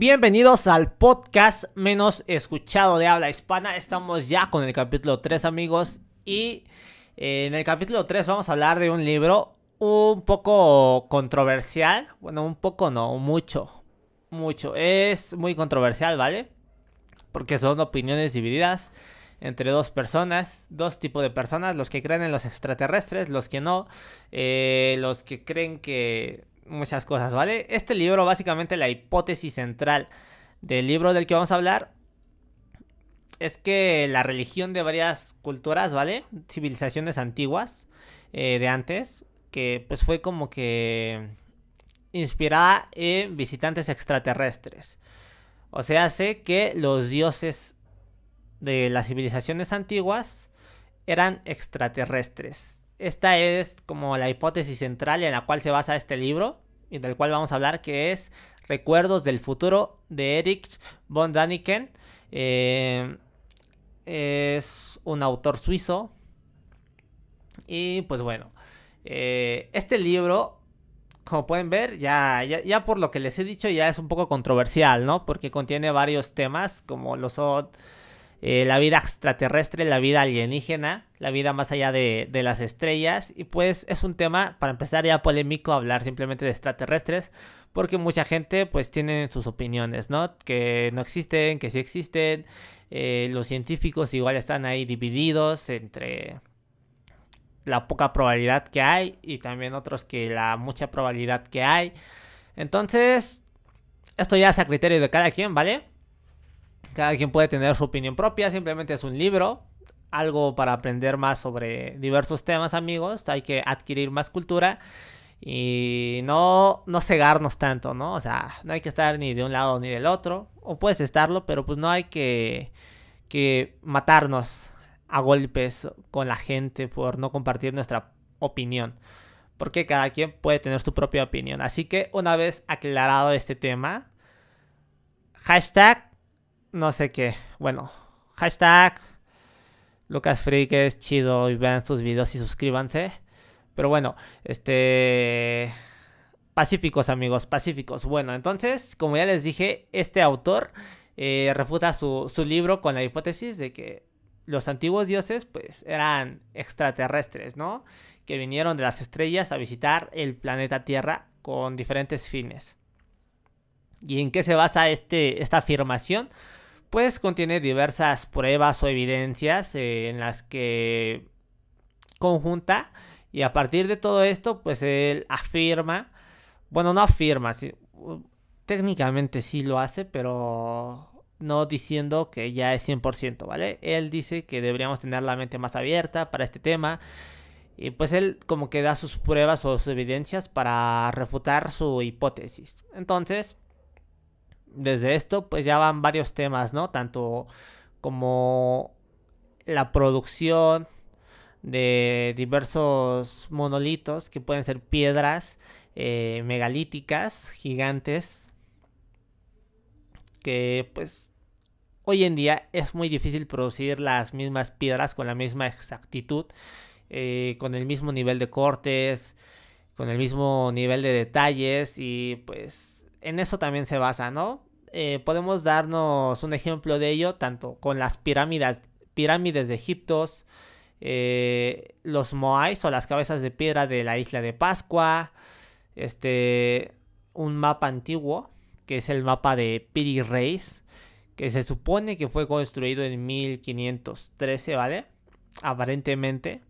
Bienvenidos al podcast menos escuchado de habla hispana. Estamos ya con el capítulo 3 amigos y eh, en el capítulo 3 vamos a hablar de un libro un poco controversial. Bueno, un poco no, mucho. Mucho. Es muy controversial, ¿vale? Porque son opiniones divididas entre dos personas, dos tipos de personas, los que creen en los extraterrestres, los que no, eh, los que creen que muchas cosas, ¿vale? Este libro, básicamente la hipótesis central del libro del que vamos a hablar es que la religión de varias culturas, ¿vale? Civilizaciones antiguas eh, de antes, que pues fue como que inspirada en visitantes extraterrestres. O sea, sé que los dioses de las civilizaciones antiguas eran extraterrestres. Esta es como la hipótesis central en la cual se basa este libro y del cual vamos a hablar, que es Recuerdos del futuro de Erich von Daniken. Eh, es un autor suizo. Y pues bueno, eh, este libro, como pueden ver, ya, ya, ya, por lo que les he dicho, ya es un poco controversial, ¿no? Porque contiene varios temas, como lo son eh, la vida extraterrestre, la vida alienígena, la vida más allá de, las estrellas. Y pues es un tema, para empezar ya polémico, hablar simplemente de extraterrestres, porque mucha gente pues tiene sus opiniones, ¿no? Que no existen, que sí existen. Eh, los científicos igual están ahí divididos entre la poca probabilidad que hay y también otros que la mucha probabilidad que hay. Entonces, esto ya es a criterio de cada quien, ¿vale? Cada quien puede tener su opinión propia, simplemente es un libro, algo para aprender más sobre diversos temas, amigos. Hay que adquirir más cultura y no, no cegarnos tanto, ¿no? O sea, no hay que estar ni de un lado ni del otro. O puedes estarlo, pero pues no hay que, que matarnos a golpes con la gente por no compartir nuestra opinión. Porque cada quien puede tener su propia opinión. Así que una vez aclarado este tema, hashtag no sé qué. Bueno, hashtag Lucas es chido y vean sus videos y suscríbanse. Pero bueno, este... Pacíficos amigos, pacíficos. Bueno, entonces, como ya les dije, este autor eh, refuta su, su libro con la hipótesis de que los antiguos dioses pues eran extraterrestres, ¿no? Que vinieron de las estrellas a visitar el planeta Tierra con diferentes fines. ¿Y en qué se basa este, esta afirmación? Pues contiene diversas pruebas o evidencias eh, en las que conjunta y a partir de todo esto pues él afirma, bueno no afirma, técnicamente sí lo hace, pero no diciendo que ya es 100%, ¿vale? Él dice que deberíamos tener la mente más abierta para este tema. Y pues él como que da sus pruebas o sus evidencias para refutar su hipótesis. Entonces, desde esto, pues ya van varios temas, ¿no? Tanto como la producción de diversos monolitos que pueden ser piedras eh, megalíticas, gigantes, que pues hoy en día es muy difícil producir las mismas piedras con la misma exactitud, eh, con el mismo nivel de cortes, con el mismo nivel de detalles y pues en eso también se basa, ¿no? Eh, podemos darnos un ejemplo de ello tanto con las pirámides, pirámides de Egipto, eh, los Moais o las cabezas de piedra de la isla de Pascua, este, un mapa antiguo que es el mapa de Piri Reis, que se supone que fue construido en 1513, ¿vale? Aparentemente.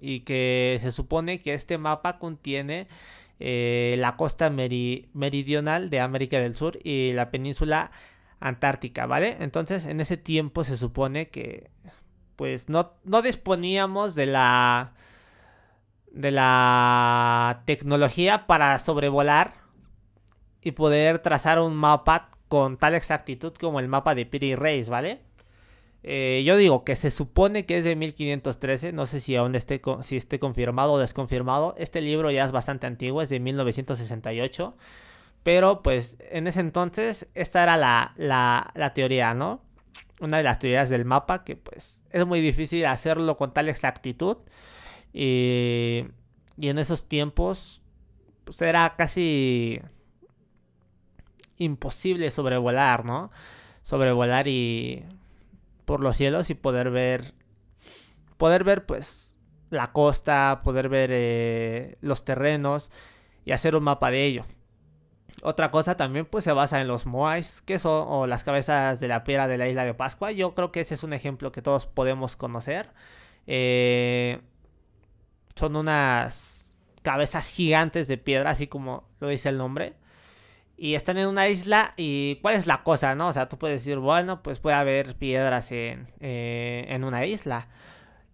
Y que se supone que este mapa contiene eh, la costa meridional de América del Sur y la península antártica, ¿vale? Entonces en ese tiempo se supone que pues no, no disponíamos de la de la tecnología para sobrevolar y poder trazar un mapa con tal exactitud como el mapa de Piri Reis, ¿vale? Eh, yo digo que se supone que es de 1513, no sé si aún esté, si esté confirmado o desconfirmado. Este libro ya es bastante antiguo, es de 1968. Pero pues en ese entonces esta era la, la, teoría, ¿no? Una de las teorías del mapa que pues es muy difícil hacerlo con tal exactitud. Y, y en esos tiempos pues era casi imposible sobrevolar, ¿no? Sobrevolar y por los cielos y poder ver poder ver pues la costa, poder ver eh, los terrenos y hacer un mapa de ello. Otra cosa también pues se basa en los moais, que son o las cabezas de la piedra de la isla de Pascua. Yo creo que ese es un ejemplo que todos podemos conocer. Eh, son unas cabezas gigantes de piedra, así como lo dice el nombre. Y están en una isla y ¿cuál es la cosa, no? O sea, tú puedes decir, bueno, pues puede haber piedras en, eh, en una isla.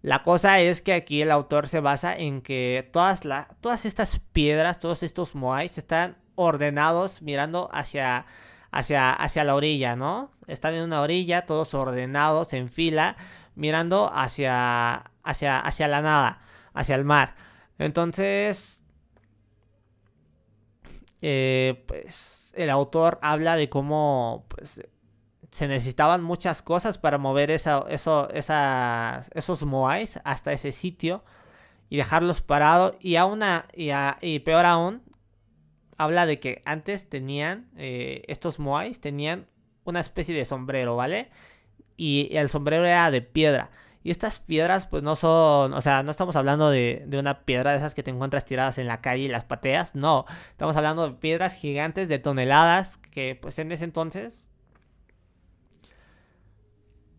La cosa es que aquí el autor se basa en que todas, todas estas piedras, todos estos moais están ordenados mirando hacia, hacia, hacia la orilla, ¿no? Están en una orilla, todos ordenados en fila, mirando hacia, hacia, hacia la nada, hacia el mar. Entonces, eh, pues el autor habla de cómo pues, se necesitaban muchas cosas para mover eso, esos moais hasta ese sitio y dejarlos parados. Y, aún y, y, peor aún, habla de que antes tenían, eh, estos moais tenían una especie de sombrero, ¿vale? Y el sombrero era de piedra. Y estas piedras, pues no son, o sea, no estamos hablando de, una piedra de esas que te encuentras tiradas en la calle y las pateas, no. Estamos hablando de piedras gigantes de toneladas que, pues en ese entonces,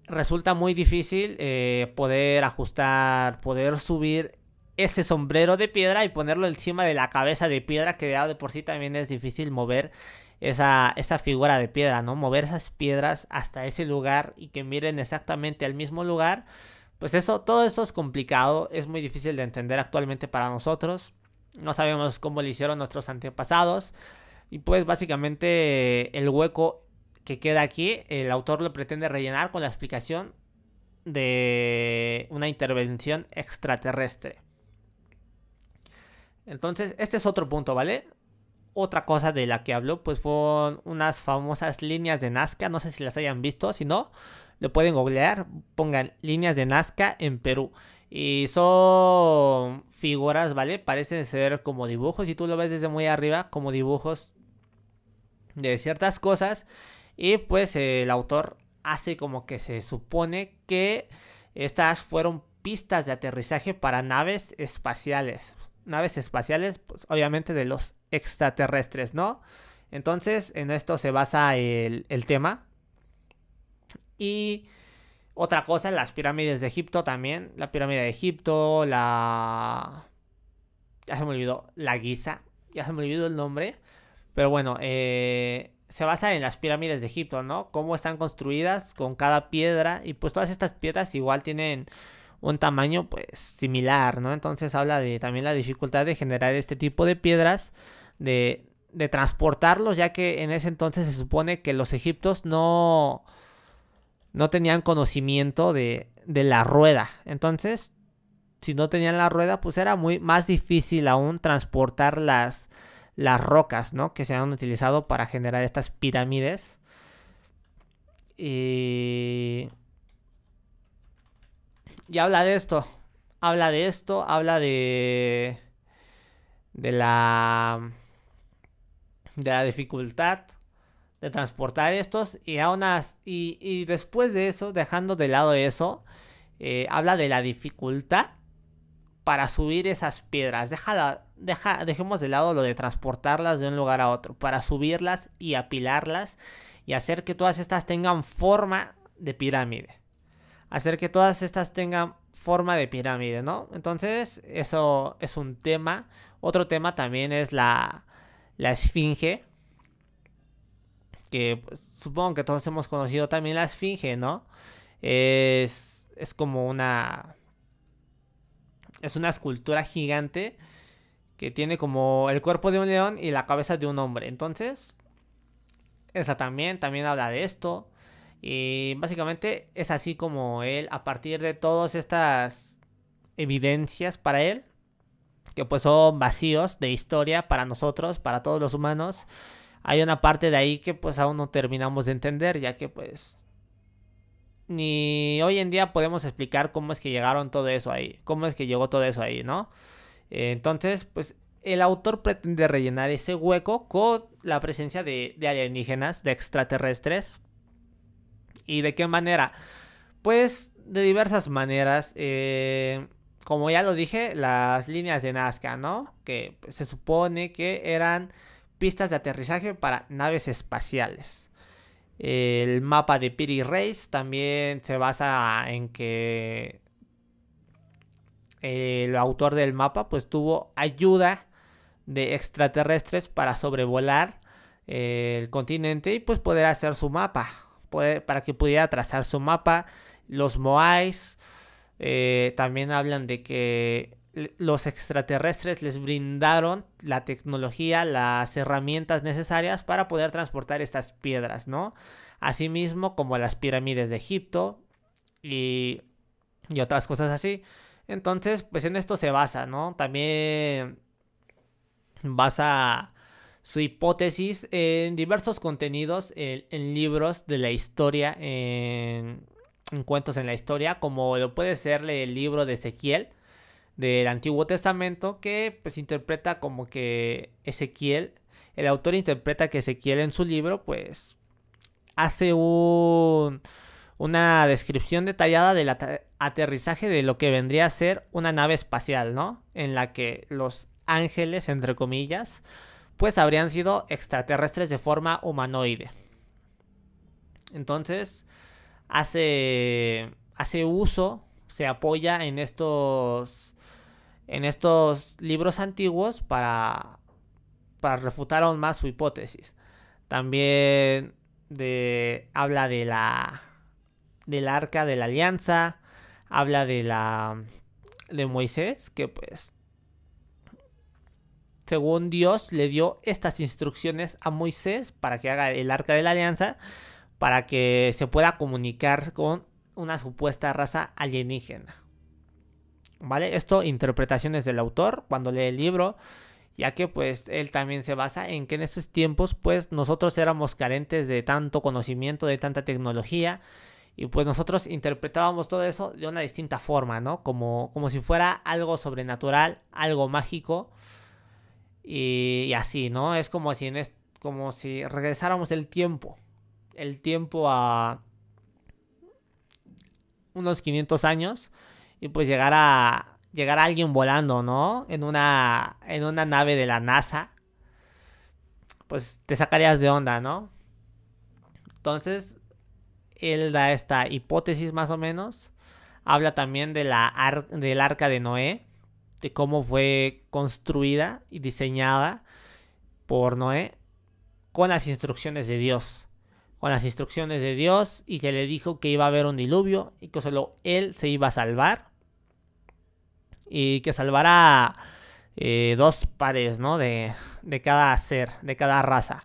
resulta muy difícil eh, poder ajustar, poder subir ese sombrero de piedra y ponerlo encima de la cabeza de piedra que de por sí también es difícil mover esa, esa figura de piedra, ¿no? Mover esas piedras hasta ese lugar y que miren exactamente al mismo lugar. Pues eso, todo eso es complicado, es muy difícil de entender actualmente para nosotros. No sabemos cómo lo hicieron nuestros antepasados. Y pues básicamente el hueco que queda aquí, el autor lo pretende rellenar con la explicación de una intervención extraterrestre. Entonces, este es otro punto, ¿vale? Otra cosa de la que habló, pues fueron unas famosas líneas de Nazca. No sé si las hayan visto. Si no, lo pueden googlear. Pongan líneas de Nazca en Perú. Y son figuras, ¿vale? Parecen ser como dibujos. Si tú lo ves desde muy arriba, como dibujos de ciertas cosas. Y pues el autor hace como que se supone que estas fueron pistas de aterrizaje para naves espaciales naves espaciales, pues obviamente de los extraterrestres, ¿no? Entonces, en esto se basa el, tema. Y otra cosa, las pirámides de Egipto también. La pirámide de Egipto, la... Ya se me olvidó, la Giza. Ya se me olvidó el nombre. Pero bueno, eh, se basa en las pirámides de Egipto, ¿no? Cómo están construidas con cada piedra. Y pues todas estas piedras igual tienen un tamaño pues similar, ¿no? Entonces habla de también la dificultad de generar este tipo de piedras, de, de transportarlos, ya que en ese entonces se supone que los egiptos no, no tenían conocimiento de, de la rueda. Entonces, si no tenían la rueda, pues era muy más difícil aún transportar las, las rocas, ¿no? Que se han utilizado para generar estas pirámides. Y y habla de esto. Habla de esto, habla de. de la. de la dificultad de transportar estos. Y aún y, y después de eso, dejando de lado eso, eh, habla de la dificultad para subir esas piedras. Deja, deja, dejemos de lado lo de transportarlas de un lugar a otro. Para subirlas y apilarlas y hacer que todas estas tengan forma de pirámide hacer que todas estas tengan forma de pirámide, ¿no? Entonces, eso es un tema. Otro tema también es la, la esfinge. Que pues, supongo que todos hemos conocido también la esfinge, ¿no? Es, es como una... Es una escultura gigante que tiene como el cuerpo de un león y la cabeza de un hombre. Entonces, esa también, también habla de esto. Y básicamente es así como él, a partir de todas estas evidencias para él, que pues son vacíos de historia para nosotros, para todos los humanos, hay una parte de ahí que pues aún no terminamos de entender, ya que pues ni hoy en día podemos explicar cómo es que llegaron todo eso ahí, cómo es que llegó todo eso ahí, ¿no? Entonces, pues el autor pretende rellenar ese hueco con la presencia de, alienígenas, de extraterrestres. ¿Y de qué manera? Pues de diversas maneras. Eh, como ya lo dije, las líneas de Nazca, ¿no? Que se supone que eran pistas de aterrizaje para naves espaciales. El mapa de Piri Reis también se basa en que el autor del mapa pues tuvo ayuda de extraterrestres para sobrevolar eh, el continente y pues poder hacer su mapa, para que pudiera trazar su mapa. Los Moais eh, también hablan de que los extraterrestres les brindaron la tecnología, las herramientas necesarias para poder transportar estas piedras, ¿no? Asimismo como las pirámides de Egipto y, y otras cosas así. Entonces, pues en esto se basa, ¿no? También basa su hipótesis en diversos contenidos, en, libros de la historia, en, cuentos en la historia, como lo puede ser el libro de Ezequiel del Antiguo Testamento, que pues interpreta como que Ezequiel, el autor interpreta que Ezequiel en su libro, pues hace un una descripción detallada del aterrizaje de lo que vendría a ser una nave espacial, ¿no? En la que los ángeles, entre comillas, pues habrían sido extraterrestres de forma humanoide. Entonces, hace, hace uso, se apoya en estos, en estos libros antiguos para, para refutar aún más su hipótesis. También de, habla de la del arca de la alianza, habla de la de Moisés, que pues según Dios le dio estas instrucciones a Moisés para que haga el arca de la alianza, para que se pueda comunicar con una supuesta raza alienígena. ¿Vale? Esto interpretaciones del autor cuando lee el libro, ya que pues él también se basa en que en estos tiempos pues nosotros éramos carentes de tanto conocimiento, de tanta tecnología y pues nosotros interpretábamos todo eso de una distinta forma, ¿no? Como, como si fuera algo sobrenatural, algo mágico. Y, así, ¿no? Es como si, en como si regresáramos el tiempo. El tiempo a unos 500 años. Y pues llegara, llegara alguien volando, ¿no? En una, en una nave de la NASA. Pues te sacarías de onda, ¿no? Entonces, él da esta hipótesis más o menos. Habla también de la del arca de Noé, de cómo fue construida y diseñada por Noé con las instrucciones de Dios. Con las instrucciones de Dios y que le dijo que iba a haber un diluvio y que solo él se iba a salvar. Y que salvará eh, dos pares, ¿no? De, de cada ser, de cada raza.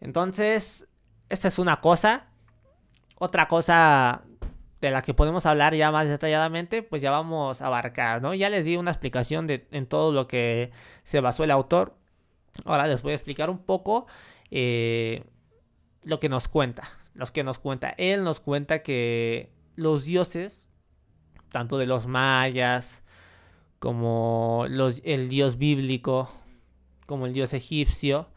Entonces, esta es una cosa. Otra cosa de la que podemos hablar ya más detalladamente, pues ya vamos a abarcar, ¿no? Ya les di una explicación de en todo lo que se basó el autor. Ahora les voy a explicar un poco eh, lo que nos cuenta. Los que nos cuenta. Él nos cuenta que los dioses, tanto de los mayas, como el dios bíblico, como el dios egipcio,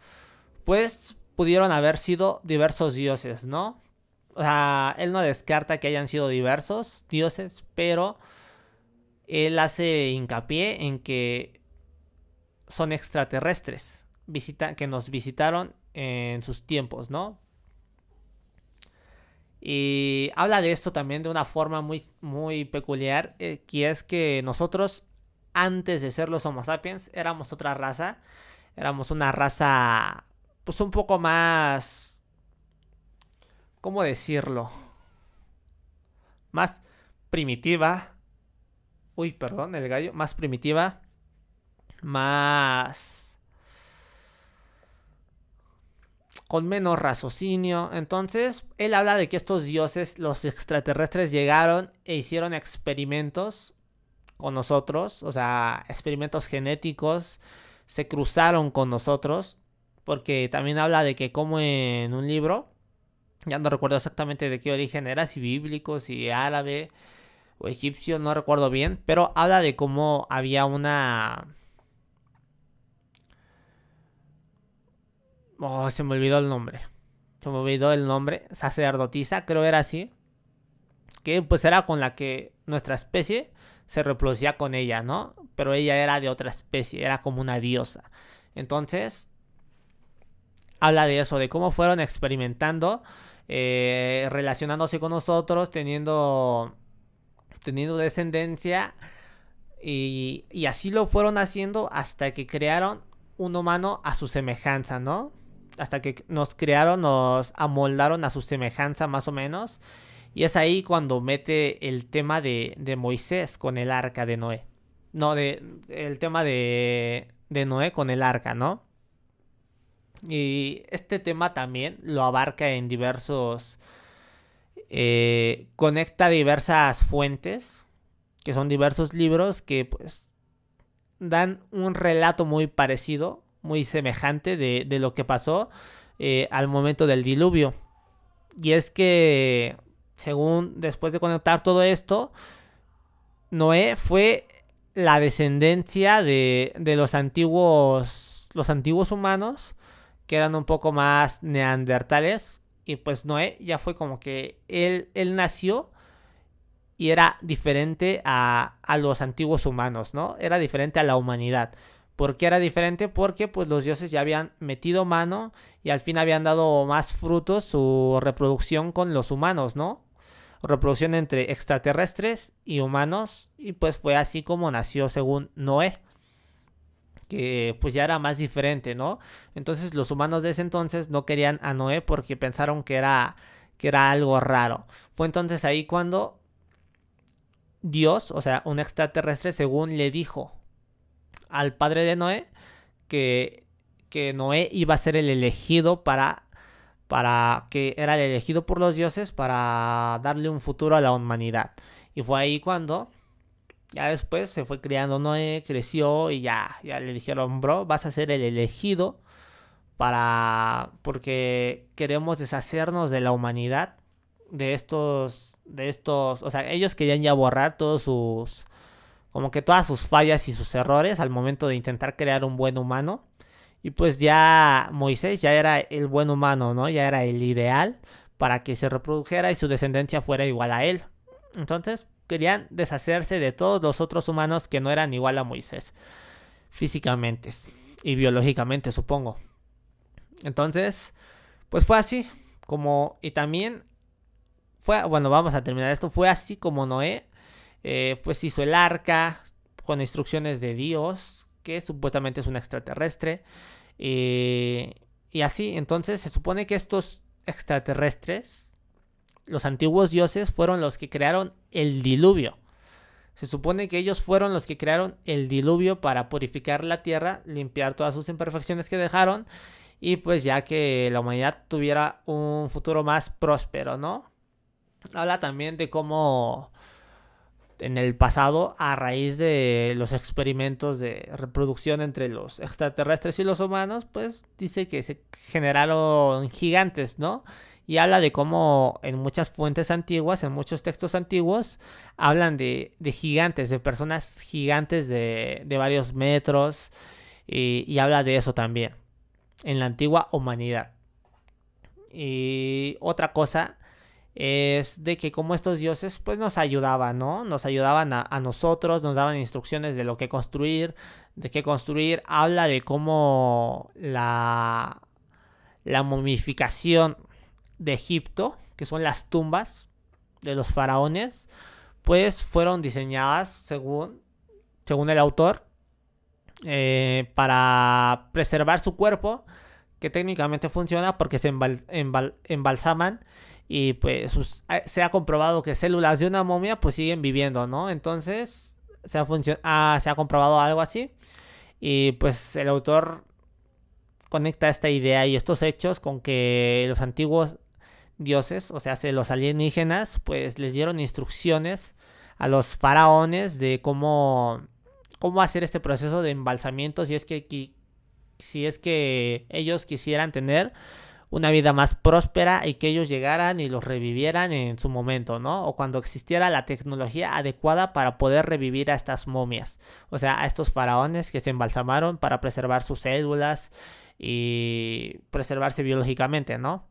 pues pudieron haber sido diversos dioses, ¿no? O sea, él no descarta que hayan sido diversos dioses, pero él hace hincapié en que son extraterrestres visita que nos visitaron en sus tiempos, ¿no? Y habla de esto también de una forma muy, muy peculiar, eh, que es que nosotros, antes de ser los Homo sapiens, éramos otra raza, éramos una raza, pues un poco más ¿cómo decirlo? Más primitiva. Uy, perdón, el gallo. Más primitiva. Más... Con menos raciocinio. Entonces, él habla de que estos dioses, los extraterrestres, llegaron e hicieron experimentos con nosotros. O sea, experimentos genéticos. Se cruzaron con nosotros. Porque también habla de que como en un libro ya no recuerdo exactamente de qué origen era, si bíblico, si árabe o egipcio, no recuerdo bien, pero habla de cómo había una Oh, se me olvidó el nombre. Se me olvidó el nombre. Sacerdotisa, creo era así. Que pues era con la que nuestra especie se reproducía con ella, ¿no? Pero ella era de otra especie, era como una diosa. Entonces, habla de eso, de cómo fueron experimentando, eh, relacionándose con nosotros, teniendo, teniendo descendencia. Y, y así lo fueron haciendo hasta que crearon un humano a su semejanza, ¿no? Hasta que nos crearon, nos amoldaron a su semejanza más o menos. Y es ahí cuando mete el tema de, de Moisés con el arca de Noé. No, de, el tema de, de Noé con el arca, ¿no? Y este tema también lo abarca en diversos... Eh, conecta diversas fuentes, que son diversos libros que pues dan un relato muy parecido, muy semejante de, de lo que pasó eh, al momento del diluvio. Y es que, según después de conectar todo esto, Noé fue la descendencia de, de los antiguos los antiguos humanos que eran un poco más neandertales. Y pues Noé ya fue como que él, él nació y era diferente a, a, los antiguos humanos, ¿no? Era diferente a la humanidad. ¿Por qué era diferente? Porque pues los dioses ya habían metido mano y al fin habían dado más frutos su reproducción con los humanos, ¿no? Reproducción entre extraterrestres y humanos y pues fue así como nació según Noé que pues ya era más diferente, ¿no? Entonces los humanos de ese entonces no querían a Noé porque pensaron que era, que era algo raro. Fue entonces ahí cuando Dios, o sea, un extraterrestre, según le dijo al padre de Noé, que, que Noé iba a ser el elegido para, para, que era el elegido por los dioses para darle un futuro a la humanidad. Y fue ahí cuando ya después se fue criando Noé, creció y ya, ya le dijeron, bro, vas a ser el elegido para... porque queremos deshacernos de la humanidad, de estos, de estos, o sea, ellos querían ya borrar todos sus, como que todas sus fallas y sus errores al momento de intentar crear un buen humano. Y pues ya Moisés ya era el buen humano, ¿no? Ya era el ideal para que se reprodujera y su descendencia fuera igual a él. Entonces, querían deshacerse de todos los otros humanos que no eran igual a Moisés, físicamente y biológicamente, supongo. Entonces, pues fue así, como, y también fue, bueno, vamos a terminar esto, fue así como Noé, eh, pues hizo el arca con instrucciones de Dios, que supuestamente es un extraterrestre, eh, y así, entonces se supone que estos extraterrestres, los antiguos dioses fueron los que crearon el diluvio. Se supone que ellos fueron los que crearon el diluvio para purificar la tierra, limpiar todas sus imperfecciones que dejaron y pues ya que la humanidad tuviera un futuro más próspero, ¿no? Habla también de cómo en el pasado, a raíz de los experimentos de reproducción entre los extraterrestres y los humanos, pues dice que se generaron gigantes, ¿no? y habla de cómo en muchas fuentes antiguas, en muchos textos antiguos, hablan de, gigantes, de personas gigantes de, varios metros, y, habla de eso también, en la antigua humanidad. Y otra cosa es de que como estos dioses pues nos ayudaban, ¿no? Nos ayudaban a, nosotros, nos daban instrucciones de lo que construir, de qué construir. Habla de cómo la, la momificación de Egipto, que son las tumbas de los faraones, pues fueron diseñadas según, según el autor eh, para preservar su cuerpo, que técnicamente funciona porque se embalsaman y pues eh, se ha comprobado que células de una momia pues siguen viviendo, ¿no? Entonces se ha, ah, se ha comprobado algo así y pues el autor conecta esta idea y estos hechos con que los antiguos dioses, o sea, los alienígenas, pues les dieron instrucciones a los faraones de cómo, cómo hacer este proceso de embalsamiento si es que, si es que ellos quisieran tener una vida más próspera y que ellos llegaran y los revivieran en su momento, ¿no? O cuando existiera la tecnología adecuada para poder revivir a estas momias, o sea, a estos faraones que se embalsamaron para preservar sus células y preservarse biológicamente, ¿no?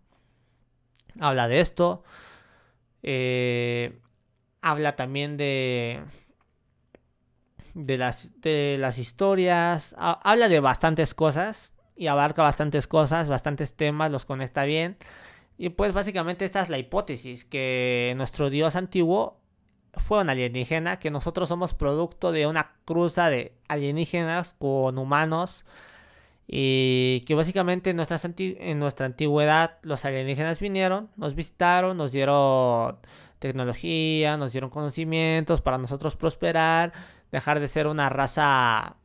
Habla de esto. Eh, habla también de de las, de las historias, habla de bastantes cosas y abarca bastantes cosas, bastantes temas, los conecta bien. Y pues básicamente esta es la hipótesis, que nuestro dios antiguo fue un alienígena, que nosotros somos producto de una cruza de alienígenas con humanos. Y que básicamente en nuestra, en nuestra antigüedad los alienígenas vinieron, nos visitaron, nos dieron tecnología, nos dieron conocimientos para nosotros prosperar, dejar de ser una raza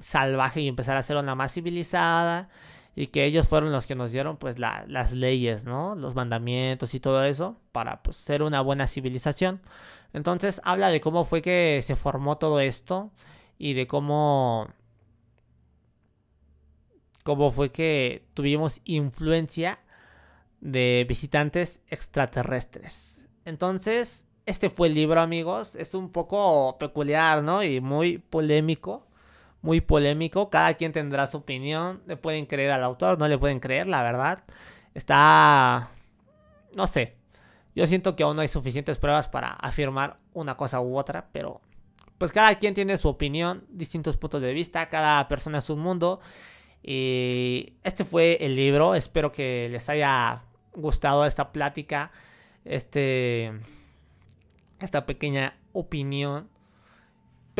salvaje y empezar a ser una más civilizada y que ellos fueron los que nos dieron pues las leyes, ¿no? Los mandamientos y todo eso para pues, ser una buena civilización. Entonces habla de cómo fue que se formó todo esto y de cómo cómo fue que tuvimos influencia de visitantes extraterrestres. Entonces, este fue el libro, amigos. Es un poco peculiar, ¿no? Y muy polémico muy polémico. Cada quien tendrá su opinión. Le pueden creer al autor, no le pueden creer, la verdad. Está... No sé. Yo siento que aún no hay suficientes pruebas para afirmar una cosa u otra, pero pues cada quien tiene su opinión, distintos puntos de vista, cada persona es un mundo. Y este fue el libro, espero que les haya gustado esta plática, este, esta pequeña opinión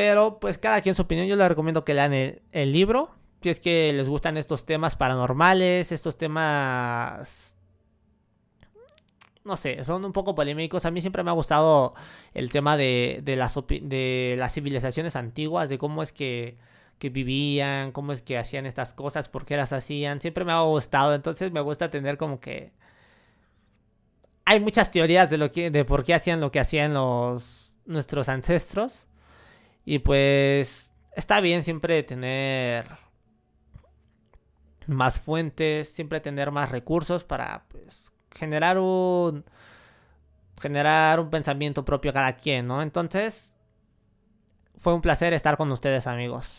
pero pues cada quien su opinión. Yo les recomiendo que lean el, libro. Si es que les gustan estos temas paranormales, estos temas no sé, son un poco polémicos. A mí siempre me ha gustado el tema de, de, las, de las civilizaciones antiguas, de cómo es que, que, vivían, cómo es que hacían estas cosas, por qué las hacían. Siempre me ha gustado, entonces me gusta tener como que... Hay muchas teorías de, lo que, de por qué hacían lo que hacían los, nuestros ancestros. Y pues está bien siempre tener más fuentes, siempre tener más recursos para pues, generar un generar un pensamiento propio a cada quien, ¿no? Entonces, fue un placer estar con ustedes, amigos.